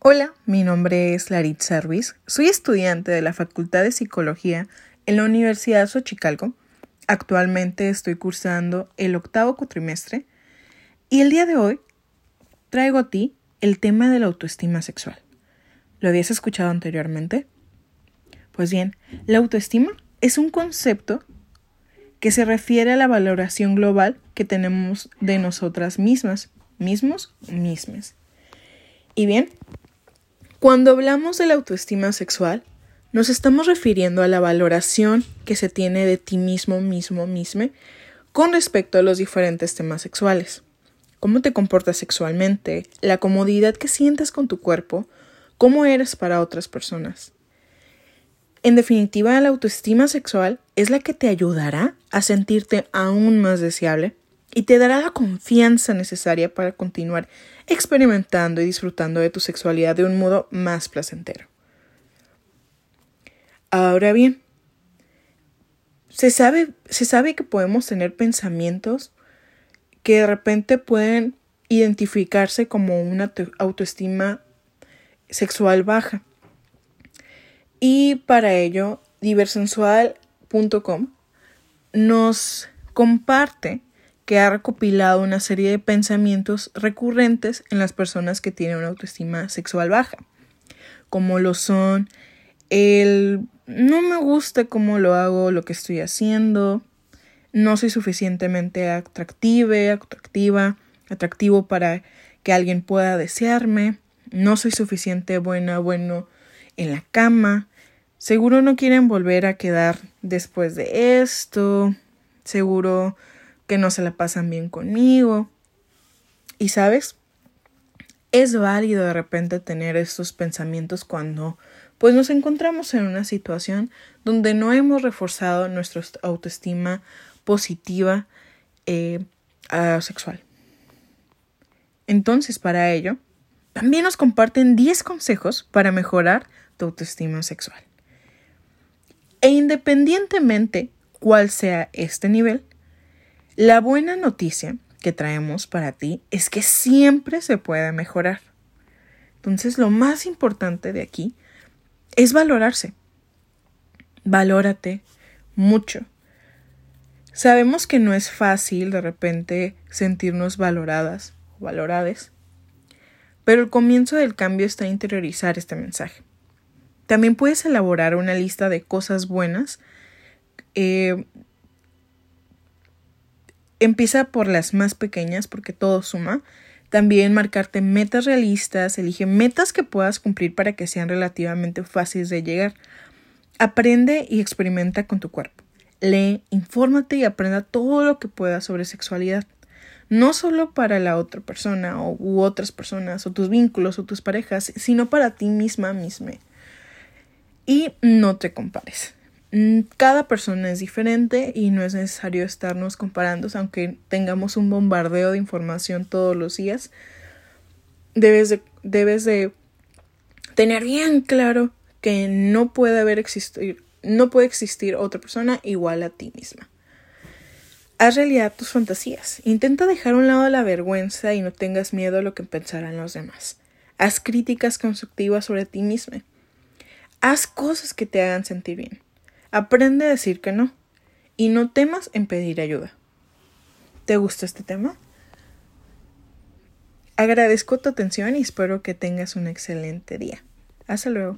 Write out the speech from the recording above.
Hola, mi nombre es Larit Service. Soy estudiante de la Facultad de Psicología en la Universidad Xochicalco. Actualmente estoy cursando el octavo cuatrimestre y el día de hoy traigo a ti el tema de la autoestima sexual. ¿Lo habías escuchado anteriormente? Pues bien, la autoestima es un concepto que se refiere a la valoración global que tenemos de nosotras mismas, mismos, mismes. Y bien, cuando hablamos de la autoestima sexual, nos estamos refiriendo a la valoración que se tiene de ti mismo, mismo, misme, con respecto a los diferentes temas sexuales. Cómo te comportas sexualmente, la comodidad que sientes con tu cuerpo, cómo eres para otras personas. En definitiva, la autoestima sexual es la que te ayudará a sentirte aún más deseable y te dará la confianza necesaria para continuar experimentando y disfrutando de tu sexualidad de un modo más placentero. Ahora bien, se sabe, se sabe que podemos tener pensamientos que de repente pueden identificarse como una autoestima sexual baja. Y para ello, diversensual.com nos comparte que ha recopilado una serie de pensamientos recurrentes en las personas que tienen una autoestima sexual baja, como lo son el no me gusta cómo lo hago, lo que estoy haciendo, no soy suficientemente atractiva, atractiva, atractivo para que alguien pueda desearme, no soy suficiente buena, bueno en la cama, seguro no quieren volver a quedar después de esto, seguro que no se la pasan bien conmigo. Y sabes, es válido de repente tener estos pensamientos cuando pues nos encontramos en una situación donde no hemos reforzado nuestra autoestima positiva eh, sexual. Entonces, para ello, también nos comparten 10 consejos para mejorar tu autoestima sexual. E independientemente cuál sea este nivel, la buena noticia que traemos para ti es que siempre se puede mejorar. Entonces, lo más importante de aquí es valorarse. Valórate mucho. Sabemos que no es fácil de repente sentirnos valoradas o valorades, pero el comienzo del cambio está en interiorizar este mensaje. También puedes elaborar una lista de cosas buenas. Eh, empieza por las más pequeñas porque todo suma. También marcarte metas realistas, elige metas que puedas cumplir para que sean relativamente fáciles de llegar. Aprende y experimenta con tu cuerpo. Lee, infórmate y aprenda todo lo que puedas sobre sexualidad. No solo para la otra persona o, u otras personas o tus vínculos o tus parejas, sino para ti misma misma. Y no te compares. Mm, cada persona es diferente y no es necesario estarnos comparando, aunque tengamos un bombardeo de información todos los días. Debes de, debes de tener bien claro que no puede haber existir, no puede existir otra persona igual a ti misma. Haz realidad tus fantasías. Intenta dejar a un lado la vergüenza y no tengas miedo a lo que pensarán los demás. Haz críticas constructivas sobre ti misma. Haz cosas que te hagan sentir bien. Aprende a decir que no y no temas en pedir ayuda. ¿Te gusta este tema? Agradezco tu atención y espero que tengas un excelente día. Hasta luego.